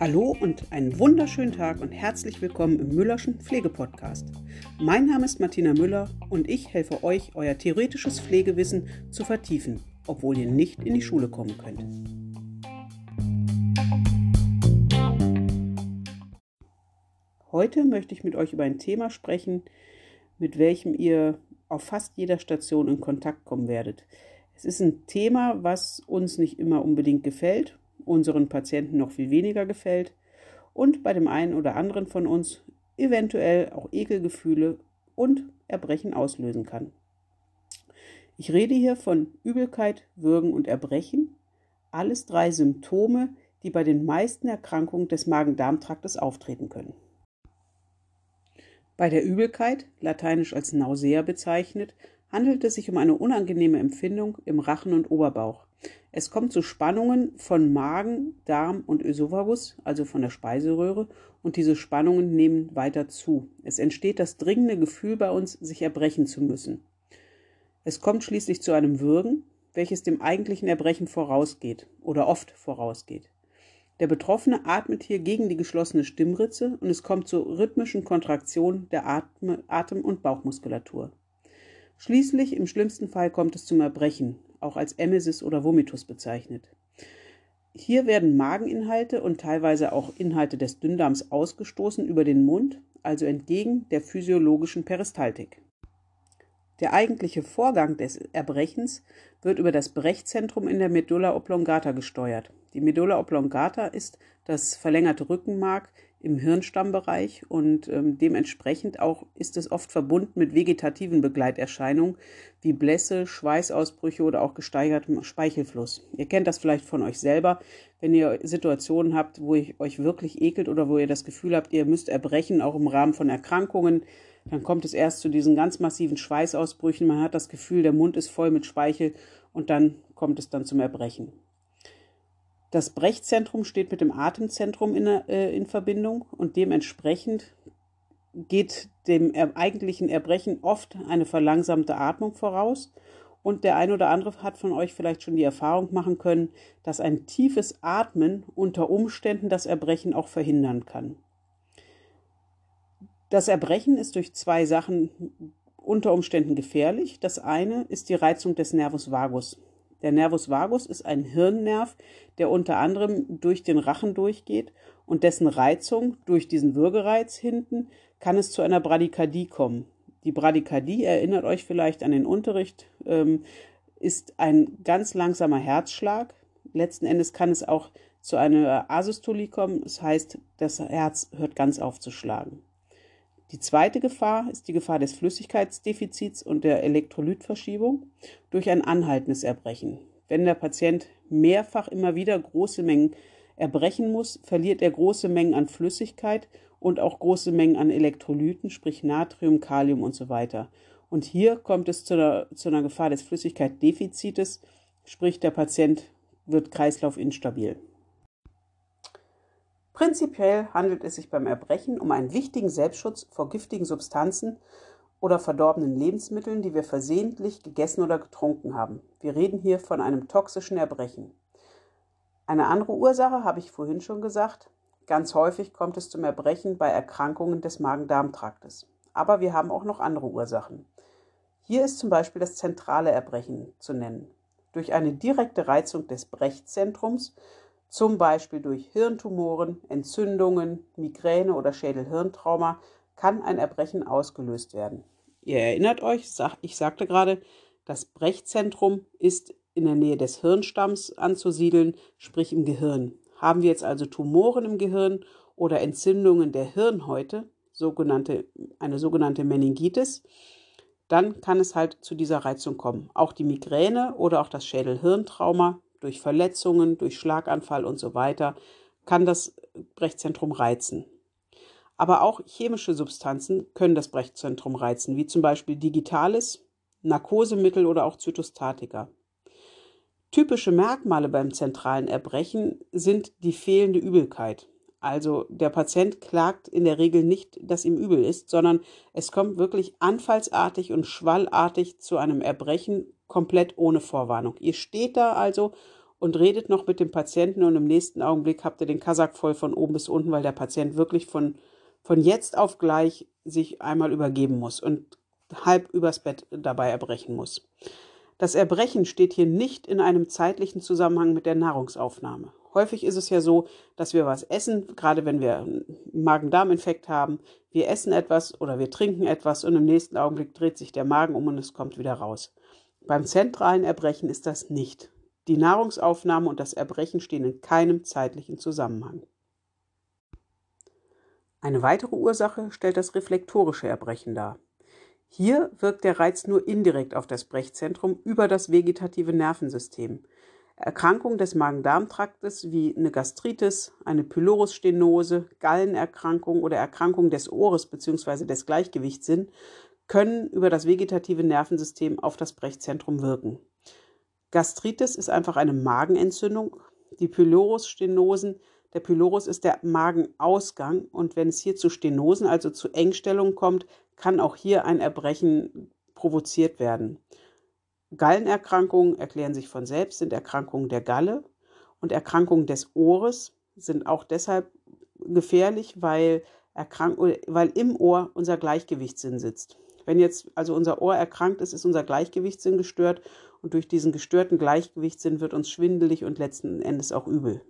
Hallo und einen wunderschönen Tag und herzlich willkommen im Müllerschen Pflegepodcast. Mein Name ist Martina Müller und ich helfe euch, euer theoretisches Pflegewissen zu vertiefen, obwohl ihr nicht in die Schule kommen könnt. Heute möchte ich mit euch über ein Thema sprechen, mit welchem ihr auf fast jeder Station in Kontakt kommen werdet. Es ist ein Thema, was uns nicht immer unbedingt gefällt unseren Patienten noch viel weniger gefällt und bei dem einen oder anderen von uns eventuell auch Ekelgefühle und Erbrechen auslösen kann. Ich rede hier von Übelkeit, Würgen und Erbrechen, alles drei Symptome, die bei den meisten Erkrankungen des Magen-Darm-Traktes auftreten können. Bei der Übelkeit, lateinisch als Nausea bezeichnet, handelt es sich um eine unangenehme Empfindung im Rachen und Oberbauch. Es kommt zu Spannungen von Magen, Darm und Ösophagus, also von der Speiseröhre, und diese Spannungen nehmen weiter zu. Es entsteht das dringende Gefühl bei uns, sich erbrechen zu müssen. Es kommt schließlich zu einem Würgen, welches dem eigentlichen Erbrechen vorausgeht oder oft vorausgeht. Der Betroffene atmet hier gegen die geschlossene Stimmritze und es kommt zu rhythmischen Kontraktionen der Atem- und Bauchmuskulatur. Schließlich, im schlimmsten Fall, kommt es zum Erbrechen, auch als Emesis oder Vomitus bezeichnet. Hier werden Mageninhalte und teilweise auch Inhalte des Dünndarms ausgestoßen über den Mund, also entgegen der physiologischen Peristaltik. Der eigentliche Vorgang des Erbrechens wird über das Brechzentrum in der Medulla oblongata gesteuert. Die Medulla oblongata ist das verlängerte Rückenmark im Hirnstammbereich und ähm, dementsprechend auch ist es oft verbunden mit vegetativen Begleiterscheinungen wie Blässe, Schweißausbrüche oder auch gesteigertem Speichelfluss. Ihr kennt das vielleicht von euch selber, wenn ihr Situationen habt, wo ihr euch wirklich ekelt oder wo ihr das Gefühl habt, ihr müsst erbrechen, auch im Rahmen von Erkrankungen, dann kommt es erst zu diesen ganz massiven Schweißausbrüchen, man hat das Gefühl, der Mund ist voll mit Speichel und dann kommt es dann zum Erbrechen. Das Brechzentrum steht mit dem Atemzentrum in, äh, in Verbindung und dementsprechend geht dem eigentlichen Erbrechen oft eine verlangsamte Atmung voraus. Und der ein oder andere hat von euch vielleicht schon die Erfahrung machen können, dass ein tiefes Atmen unter Umständen das Erbrechen auch verhindern kann. Das Erbrechen ist durch zwei Sachen unter Umständen gefährlich. Das eine ist die Reizung des Nervus vagus. Der Nervus vagus ist ein Hirnnerv, der unter anderem durch den Rachen durchgeht und dessen Reizung durch diesen Würgereiz hinten kann es zu einer Bradykardie kommen. Die Bradykardie, erinnert euch vielleicht an den Unterricht, ähm, ist ein ganz langsamer Herzschlag. Letzten Endes kann es auch zu einer Asystolie kommen, das heißt, das Herz hört ganz auf zu schlagen. Die zweite Gefahr ist die Gefahr des Flüssigkeitsdefizits und der Elektrolytverschiebung durch ein anhaltendes Erbrechen. Wenn der Patient mehrfach immer wieder große Mengen erbrechen muss, verliert er große Mengen an Flüssigkeit und auch große Mengen an Elektrolyten, sprich Natrium, Kalium und so weiter. Und hier kommt es zu einer, zu einer Gefahr des Flüssigkeitsdefizites, sprich der Patient wird kreislaufinstabil. Prinzipiell handelt es sich beim Erbrechen um einen wichtigen Selbstschutz vor giftigen Substanzen oder verdorbenen Lebensmitteln, die wir versehentlich gegessen oder getrunken haben. Wir reden hier von einem toxischen Erbrechen. Eine andere Ursache habe ich vorhin schon gesagt. Ganz häufig kommt es zum Erbrechen bei Erkrankungen des Magen-Darm-Traktes. Aber wir haben auch noch andere Ursachen. Hier ist zum Beispiel das zentrale Erbrechen zu nennen. Durch eine direkte Reizung des Brechzentrums zum Beispiel durch Hirntumoren, Entzündungen, Migräne oder Schädelhirntrauma, kann ein Erbrechen ausgelöst werden. Ihr erinnert euch, ich sagte gerade, das Brechzentrum ist in der Nähe des Hirnstamms anzusiedeln, sprich im Gehirn. Haben wir jetzt also Tumoren im Gehirn oder Entzündungen der Hirnhäute, sogenannte, eine sogenannte Meningitis, dann kann es halt zu dieser Reizung kommen. Auch die Migräne oder auch das Schädelhirntrauma durch Verletzungen, durch Schlaganfall und so weiter, kann das Brechzentrum reizen. Aber auch chemische Substanzen können das Brechzentrum reizen, wie zum Beispiel Digitales, Narkosemittel oder auch Zytostatika. Typische Merkmale beim zentralen Erbrechen sind die fehlende Übelkeit. Also der Patient klagt in der Regel nicht, dass ihm übel ist, sondern es kommt wirklich anfallsartig und schwallartig zu einem Erbrechen, komplett ohne Vorwarnung. Ihr steht da also und redet noch mit dem Patienten und im nächsten Augenblick habt ihr den Kasach voll von oben bis unten, weil der Patient wirklich von, von jetzt auf gleich sich einmal übergeben muss und halb übers Bett dabei erbrechen muss. Das Erbrechen steht hier nicht in einem zeitlichen Zusammenhang mit der Nahrungsaufnahme. Häufig ist es ja so, dass wir was essen, gerade wenn wir einen Magen-Darm-Infekt haben. Wir essen etwas oder wir trinken etwas und im nächsten Augenblick dreht sich der Magen um und es kommt wieder raus. Beim zentralen Erbrechen ist das nicht. Die Nahrungsaufnahme und das Erbrechen stehen in keinem zeitlichen Zusammenhang. Eine weitere Ursache stellt das reflektorische Erbrechen dar. Hier wirkt der Reiz nur indirekt auf das Brechzentrum über das vegetative Nervensystem. Erkrankungen des Magen-Darm-Traktes wie eine Gastritis, eine Pylorusstenose, Gallenerkrankung oder Erkrankung des Ohres bzw. des Gleichgewichtssinns können über das vegetative Nervensystem auf das Brechzentrum wirken. Gastritis ist einfach eine Magenentzündung. Die Pylorusstenosen, der Pylorus ist der Magenausgang und wenn es hier zu Stenosen, also zu Engstellungen kommt, kann auch hier ein Erbrechen provoziert werden. Gallenerkrankungen erklären sich von selbst, sind Erkrankungen der Galle und Erkrankungen des Ohres sind auch deshalb gefährlich, weil, weil im Ohr unser Gleichgewichtssinn sitzt. Wenn jetzt also unser Ohr erkrankt ist, ist unser Gleichgewichtssinn gestört und durch diesen gestörten Gleichgewichtssinn wird uns schwindelig und letzten Endes auch übel.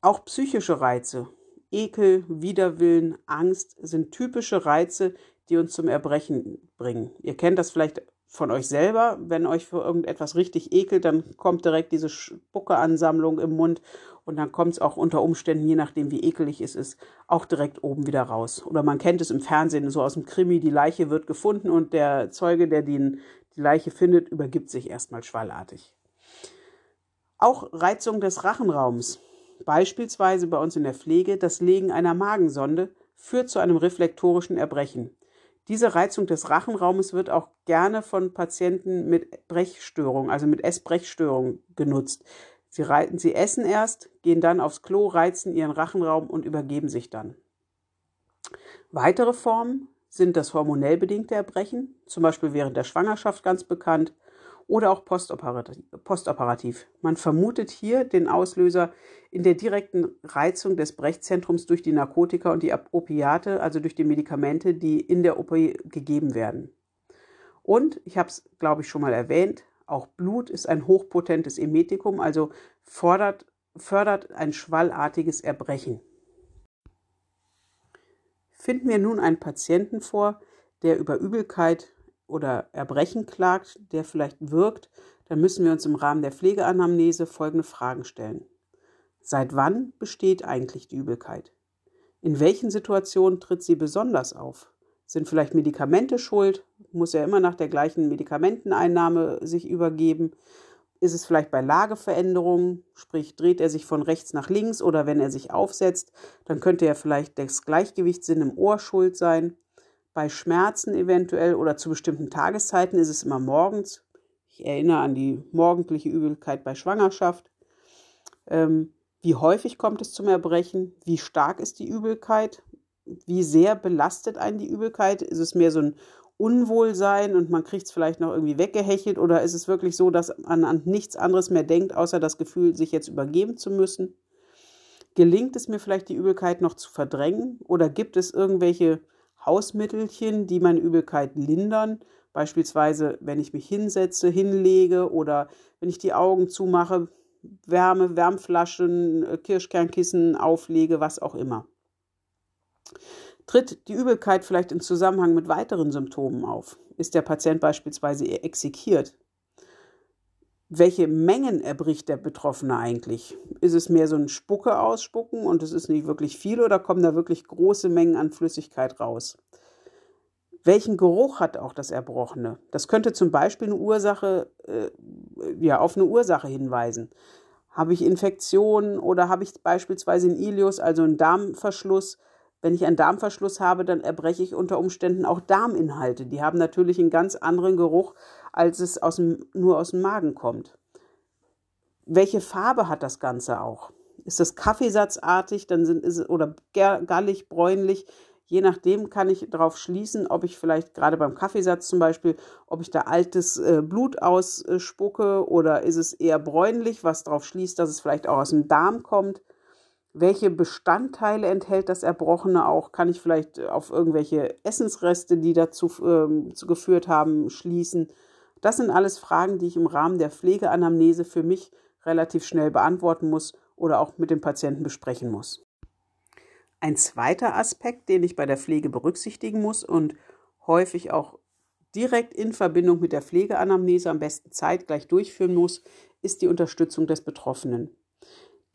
Auch psychische Reize, Ekel, Widerwillen, Angst sind typische Reize, die uns zum Erbrechen bringen. Ihr kennt das vielleicht von euch selber. Wenn euch für irgendetwas richtig ekelt, dann kommt direkt diese Spuckeansammlung im Mund und dann kommt es auch unter Umständen, je nachdem wie ekelig es ist, auch direkt oben wieder raus. Oder man kennt es im Fernsehen, so aus dem Krimi, die Leiche wird gefunden und der Zeuge, der den, die Leiche findet, übergibt sich erstmal schwallartig. Auch Reizung des Rachenraums, beispielsweise bei uns in der Pflege, das Legen einer Magensonde, führt zu einem reflektorischen Erbrechen. Diese Reizung des Rachenraumes wird auch gerne von Patienten mit Brechstörung, also mit Essbrechstörung genutzt. Sie, reiten, sie essen erst, gehen dann aufs Klo, reizen ihren Rachenraum und übergeben sich dann. Weitere Formen sind das hormonell bedingte Erbrechen, zum Beispiel während der Schwangerschaft ganz bekannt, oder auch postoperativ. Man vermutet hier den Auslöser in der direkten Reizung des Brechzentrums durch die Narkotika und die Opiate, also durch die Medikamente, die in der OP gegeben werden. Und, ich habe es, glaube ich, schon mal erwähnt, auch Blut ist ein hochpotentes Emetikum, also fordert, fördert ein schwallartiges Erbrechen. Finden wir nun einen Patienten vor, der über Übelkeit oder Erbrechen klagt, der vielleicht wirkt, dann müssen wir uns im Rahmen der Pflegeanamnese folgende Fragen stellen. Seit wann besteht eigentlich die Übelkeit? In welchen Situationen tritt sie besonders auf? Sind vielleicht Medikamente schuld? Muss er immer nach der gleichen Medikamenteneinnahme sich übergeben? Ist es vielleicht bei Lageveränderungen, sprich dreht er sich von rechts nach links oder wenn er sich aufsetzt, dann könnte er vielleicht das Gleichgewichtssinn im Ohr schuld sein. Bei Schmerzen eventuell oder zu bestimmten Tageszeiten ist es immer morgens. Ich erinnere an die morgendliche Übelkeit bei Schwangerschaft. Ähm, wie häufig kommt es zum Erbrechen? Wie stark ist die Übelkeit? Wie sehr belastet einen die Übelkeit? Ist es mehr so ein Unwohlsein und man kriegt es vielleicht noch irgendwie weggehechelt oder ist es wirklich so, dass man an nichts anderes mehr denkt, außer das Gefühl, sich jetzt übergeben zu müssen? Gelingt es mir vielleicht, die Übelkeit noch zu verdrängen oder gibt es irgendwelche Hausmittelchen, die meine Übelkeit lindern. Beispielsweise, wenn ich mich hinsetze, hinlege oder wenn ich die Augen zumache, Wärme, Wärmflaschen, Kirschkernkissen auflege, was auch immer. Tritt die Übelkeit vielleicht im Zusammenhang mit weiteren Symptomen auf? Ist der Patient beispielsweise exekiert? Welche Mengen erbricht der Betroffene eigentlich? Ist es mehr so ein Spucke ausspucken und es ist nicht wirklich viel oder kommen da wirklich große Mengen an Flüssigkeit raus? Welchen Geruch hat auch das Erbrochene? Das könnte zum Beispiel eine Ursache, äh, ja, auf eine Ursache hinweisen. Habe ich Infektionen oder habe ich beispielsweise einen Ilius, also einen Darmverschluss? Wenn ich einen Darmverschluss habe, dann erbreche ich unter Umständen auch Darminhalte. Die haben natürlich einen ganz anderen Geruch, als es aus dem, nur aus dem Magen kommt. Welche Farbe hat das Ganze auch? Ist das kaffeesatzartig, dann sind ist oder gallig, bräunlich, Je nachdem kann ich darauf schließen, ob ich vielleicht gerade beim Kaffeesatz zum Beispiel, ob ich da altes äh, Blut ausspucke oder ist es eher bräunlich, was darauf schließt, dass es vielleicht auch aus dem Darm kommt. Welche Bestandteile enthält das Erbrochene auch? Kann ich vielleicht auf irgendwelche Essensreste, die dazu äh, geführt haben, schließen? Das sind alles Fragen, die ich im Rahmen der Pflegeanamnese für mich relativ schnell beantworten muss oder auch mit dem Patienten besprechen muss. Ein zweiter Aspekt, den ich bei der Pflege berücksichtigen muss und häufig auch direkt in Verbindung mit der Pflegeanamnese am besten zeitgleich durchführen muss, ist die Unterstützung des Betroffenen.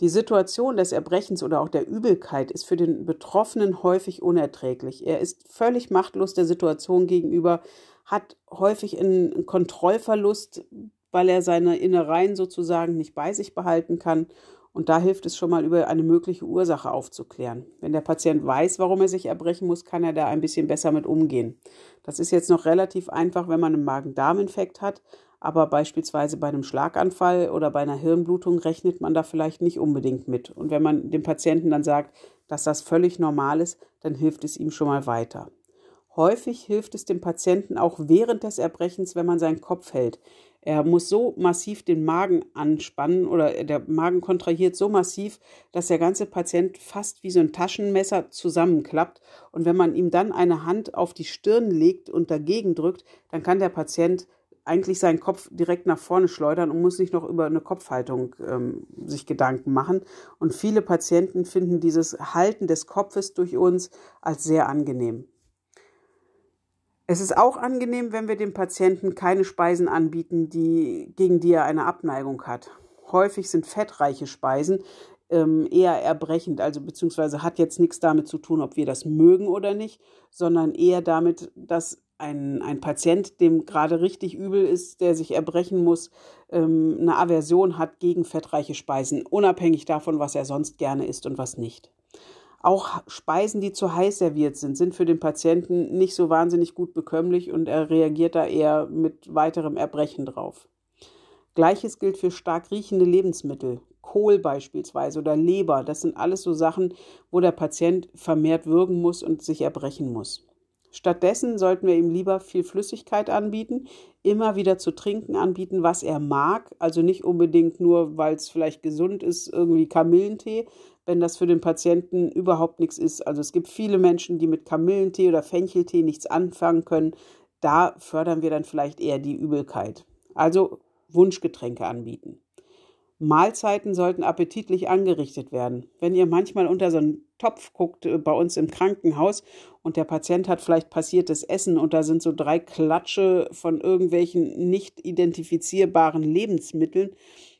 Die Situation des Erbrechens oder auch der Übelkeit ist für den Betroffenen häufig unerträglich. Er ist völlig machtlos der Situation gegenüber, hat häufig einen Kontrollverlust, weil er seine Innereien sozusagen nicht bei sich behalten kann und da hilft es schon mal, über eine mögliche Ursache aufzuklären. Wenn der Patient weiß, warum er sich erbrechen muss, kann er da ein bisschen besser mit umgehen. Das ist jetzt noch relativ einfach, wenn man einen Magen-Darm-Infekt hat, aber beispielsweise bei einem Schlaganfall oder bei einer Hirnblutung rechnet man da vielleicht nicht unbedingt mit. Und wenn man dem Patienten dann sagt, dass das völlig normal ist, dann hilft es ihm schon mal weiter. Häufig hilft es dem Patienten auch während des Erbrechens, wenn man seinen Kopf hält. Er muss so massiv den Magen anspannen oder der Magen kontrahiert so massiv, dass der ganze Patient fast wie so ein Taschenmesser zusammenklappt. Und wenn man ihm dann eine Hand auf die Stirn legt und dagegen drückt, dann kann der Patient eigentlich seinen Kopf direkt nach vorne schleudern und muss nicht noch über eine Kopfhaltung ähm, sich Gedanken machen. Und viele Patienten finden dieses Halten des Kopfes durch uns als sehr angenehm. Es ist auch angenehm, wenn wir dem Patienten keine Speisen anbieten, die, gegen die er eine Abneigung hat. Häufig sind fettreiche Speisen ähm, eher erbrechend, also beziehungsweise hat jetzt nichts damit zu tun, ob wir das mögen oder nicht, sondern eher damit, dass ein, ein Patient, dem gerade richtig übel ist, der sich erbrechen muss, ähm, eine Aversion hat gegen fettreiche Speisen, unabhängig davon, was er sonst gerne isst und was nicht. Auch Speisen, die zu heiß serviert sind, sind für den Patienten nicht so wahnsinnig gut bekömmlich und er reagiert da eher mit weiterem Erbrechen drauf. Gleiches gilt für stark riechende Lebensmittel. Kohl beispielsweise oder Leber, das sind alles so Sachen, wo der Patient vermehrt würgen muss und sich erbrechen muss. Stattdessen sollten wir ihm lieber viel Flüssigkeit anbieten, immer wieder zu trinken anbieten, was er mag, also nicht unbedingt nur, weil es vielleicht gesund ist, irgendwie Kamillentee, wenn das für den Patienten überhaupt nichts ist. Also es gibt viele Menschen, die mit Kamillentee oder Fencheltee nichts anfangen können. Da fördern wir dann vielleicht eher die Übelkeit. Also Wunschgetränke anbieten. Mahlzeiten sollten appetitlich angerichtet werden. Wenn ihr manchmal unter so einen Topf guckt äh, bei uns im Krankenhaus und der Patient hat vielleicht passiertes Essen und da sind so drei Klatsche von irgendwelchen nicht identifizierbaren Lebensmitteln,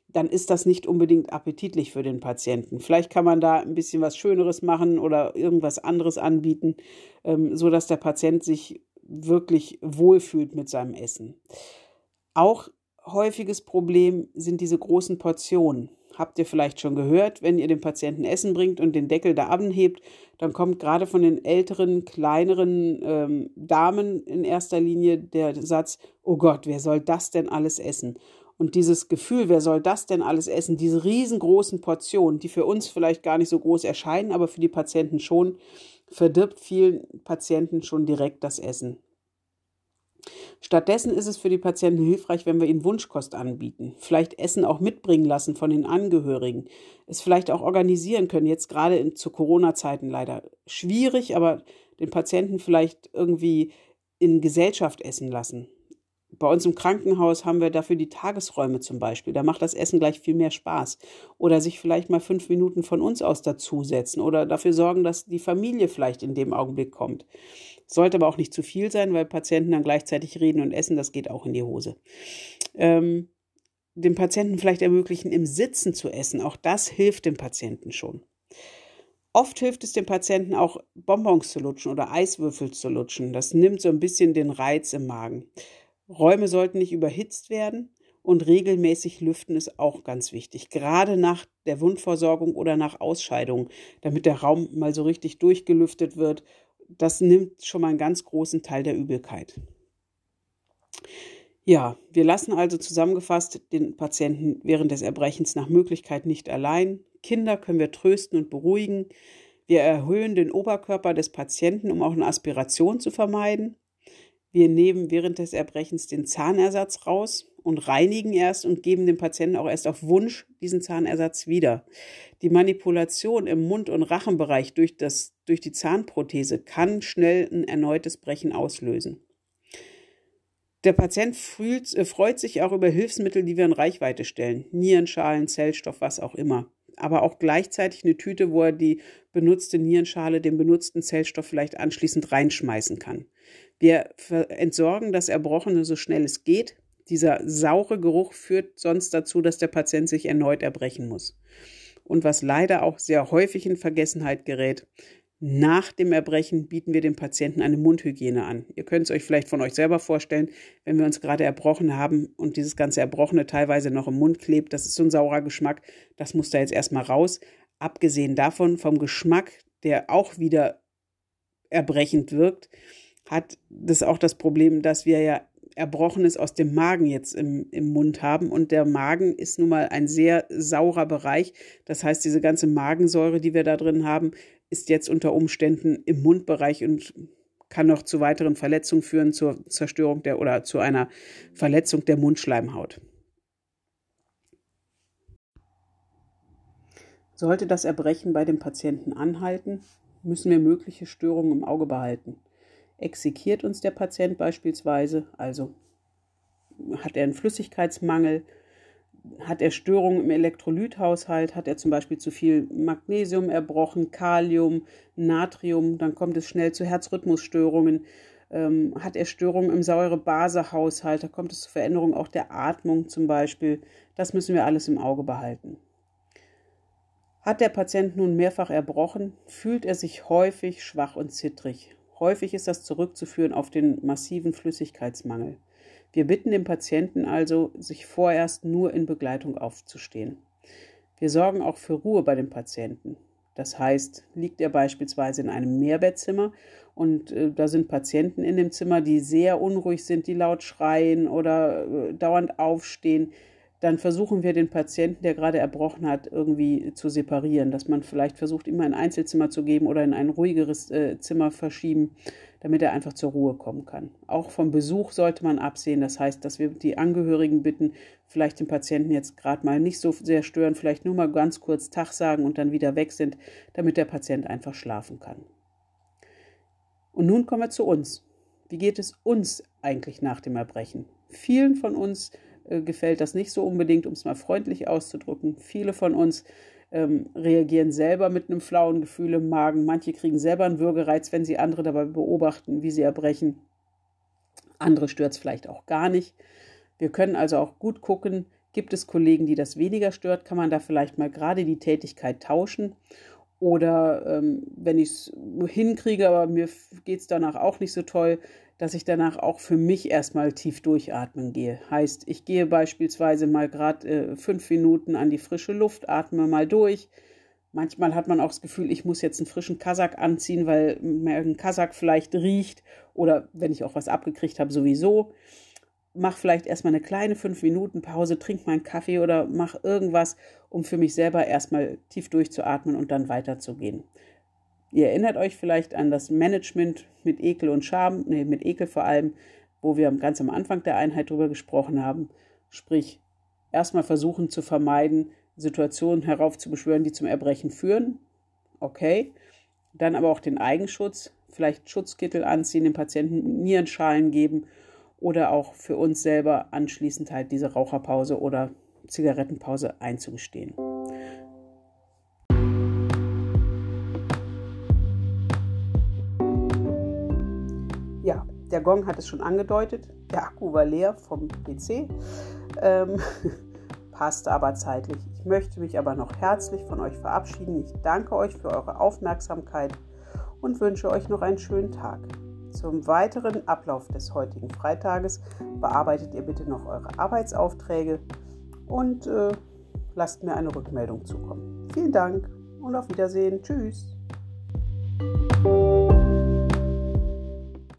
dann ist das nicht unbedingt appetitlich für den Patienten. Vielleicht kann man da ein bisschen was Schöneres machen oder irgendwas anderes anbieten, ähm, so dass der Patient sich wirklich wohlfühlt mit seinem Essen. Auch häufiges Problem sind diese großen Portionen. Habt ihr vielleicht schon gehört, wenn ihr dem Patienten Essen bringt und den Deckel da anhebt, dann kommt gerade von den älteren, kleineren ähm, Damen in erster Linie der Satz, oh Gott, wer soll das denn alles essen? Und dieses Gefühl, wer soll das denn alles essen, diese riesengroßen Portionen, die für uns vielleicht gar nicht so groß erscheinen, aber für die Patienten schon, verdirbt vielen Patienten schon direkt das Essen. Stattdessen ist es für die Patienten hilfreich, wenn wir ihnen Wunschkost anbieten, vielleicht Essen auch mitbringen lassen von den Angehörigen, es vielleicht auch organisieren können, jetzt gerade in, zu Corona-Zeiten leider schwierig, aber den Patienten vielleicht irgendwie in Gesellschaft essen lassen bei uns im Krankenhaus haben wir dafür die Tagesräume zum Beispiel. Da macht das Essen gleich viel mehr Spaß. Oder sich vielleicht mal fünf Minuten von uns aus dazusetzen oder dafür sorgen, dass die Familie vielleicht in dem Augenblick kommt. Sollte aber auch nicht zu viel sein, weil Patienten dann gleichzeitig reden und essen, das geht auch in die Hose. Ähm, dem Patienten vielleicht ermöglichen, im Sitzen zu essen. Auch das hilft dem Patienten schon. Oft hilft es dem Patienten auch, Bonbons zu lutschen oder Eiswürfel zu lutschen. Das nimmt so ein bisschen den Reiz im Magen. Räume sollten nicht überhitzt werden und regelmäßig lüften ist auch ganz wichtig, gerade nach der Wundversorgung oder nach Ausscheidung, damit der Raum mal so richtig durchgelüftet wird. Das nimmt schon mal einen ganz großen Teil der Übelkeit. Ja, wir lassen also zusammengefasst den Patienten während des Erbrechens nach Möglichkeit nicht allein, Kinder können wir trösten und beruhigen. Wir erhöhen den Oberkörper des Patienten, um auch eine Aspiration zu vermeiden. Wir nehmen während des Erbrechens den Zahnersatz raus und reinigen erst und geben dem Patienten auch erst auf Wunsch diesen Zahnersatz wieder. Die Manipulation im Mund- und Rachenbereich durch, das, durch die Zahnprothese kann schnell ein erneutes Brechen auslösen. Der Patient äh, freut sich auch über Hilfsmittel, die wir in Reichweite stellen. Nierenschalen, Zellstoff, was auch immer. Aber auch gleichzeitig eine Tüte, wo er die benutzte Nierenschale, den benutzten Zellstoff vielleicht anschließend reinschmeißen kann. Wir entsorgen das Erbrochene so schnell es geht. Dieser saure Geruch führt sonst dazu, dass der Patient sich erneut erbrechen muss. Und was leider auch sehr häufig in Vergessenheit gerät, nach dem Erbrechen bieten wir dem Patienten eine Mundhygiene an. Ihr könnt es euch vielleicht von euch selber vorstellen, wenn wir uns gerade erbrochen haben und dieses ganze Erbrochene teilweise noch im Mund klebt, das ist so ein saurer Geschmack, das muss da jetzt erstmal raus. Abgesehen davon, vom Geschmack, der auch wieder erbrechend wirkt, hat das auch das Problem, dass wir ja Erbrochenes aus dem Magen jetzt im, im Mund haben. Und der Magen ist nun mal ein sehr saurer Bereich. Das heißt, diese ganze Magensäure, die wir da drin haben, ist jetzt unter Umständen im Mundbereich und kann noch zu weiteren Verletzungen führen, zur Zerstörung der oder zu einer Verletzung der Mundschleimhaut. Sollte das Erbrechen bei dem Patienten anhalten, müssen wir mögliche Störungen im Auge behalten exekiert uns der Patient beispielsweise, also hat er einen Flüssigkeitsmangel, hat er Störungen im Elektrolythaushalt, hat er zum Beispiel zu viel Magnesium erbrochen, Kalium, Natrium, dann kommt es schnell zu Herzrhythmusstörungen, ähm, hat er Störungen im Säure-Base-Haushalt, da kommt es zu Veränderungen auch der Atmung zum Beispiel. Das müssen wir alles im Auge behalten. Hat der Patient nun mehrfach erbrochen, fühlt er sich häufig schwach und zittrig. Häufig ist das zurückzuführen auf den massiven Flüssigkeitsmangel. Wir bitten den Patienten also, sich vorerst nur in Begleitung aufzustehen. Wir sorgen auch für Ruhe bei dem Patienten. Das heißt, liegt er beispielsweise in einem Mehrbettzimmer und äh, da sind Patienten in dem Zimmer, die sehr unruhig sind, die laut schreien oder äh, dauernd aufstehen, dann versuchen wir den Patienten, der gerade erbrochen hat, irgendwie zu separieren, dass man vielleicht versucht, ihm ein Einzelzimmer zu geben oder in ein ruhigeres äh, Zimmer verschieben, damit er einfach zur Ruhe kommen kann. Auch vom Besuch sollte man absehen. Das heißt, dass wir die Angehörigen bitten, vielleicht den Patienten jetzt gerade mal nicht so sehr stören, vielleicht nur mal ganz kurz Tag sagen und dann wieder weg sind, damit der Patient einfach schlafen kann. Und nun kommen wir zu uns. Wie geht es uns eigentlich nach dem Erbrechen? Vielen von uns äh, gefällt das nicht so unbedingt, um es mal freundlich auszudrücken. Viele von uns ähm, reagieren selber mit einem flauen Gefühl im Magen. Manche kriegen selber einen Würgereiz, wenn sie andere dabei beobachten, wie sie erbrechen. Andere stört es vielleicht auch gar nicht. Wir können also auch gut gucken, gibt es Kollegen, die das weniger stört, kann man da vielleicht mal gerade die Tätigkeit tauschen. Oder ähm, wenn ich es hinkriege, aber mir geht es danach auch nicht so toll, dass ich danach auch für mich erstmal tief durchatmen gehe. Heißt, ich gehe beispielsweise mal gerade äh, fünf Minuten an die frische Luft, atme mal durch. Manchmal hat man auch das Gefühl, ich muss jetzt einen frischen Kasak anziehen, weil mir ein Kasak vielleicht riecht oder wenn ich auch was abgekriegt habe, sowieso. Mach vielleicht erstmal eine kleine fünf Minuten Pause, trink mal einen Kaffee oder mach irgendwas, um für mich selber erstmal tief durchzuatmen und dann weiterzugehen. Ihr erinnert euch vielleicht an das Management mit Ekel und Scham, nee, mit Ekel vor allem, wo wir ganz am Anfang der Einheit drüber gesprochen haben. Sprich, erstmal versuchen zu vermeiden, Situationen heraufzubeschwören, die zum Erbrechen führen. Okay. Dann aber auch den Eigenschutz, vielleicht Schutzkittel anziehen, dem Patienten Nierenschalen geben oder auch für uns selber anschließend halt diese Raucherpause oder Zigarettenpause einzugestehen. Der Gong hat es schon angedeutet. Der Akku war leer vom PC. Ähm, passte aber zeitlich. Ich möchte mich aber noch herzlich von euch verabschieden. Ich danke euch für eure Aufmerksamkeit und wünsche euch noch einen schönen Tag. Zum weiteren Ablauf des heutigen Freitages bearbeitet ihr bitte noch eure Arbeitsaufträge und äh, lasst mir eine Rückmeldung zukommen. Vielen Dank und auf Wiedersehen. Tschüss.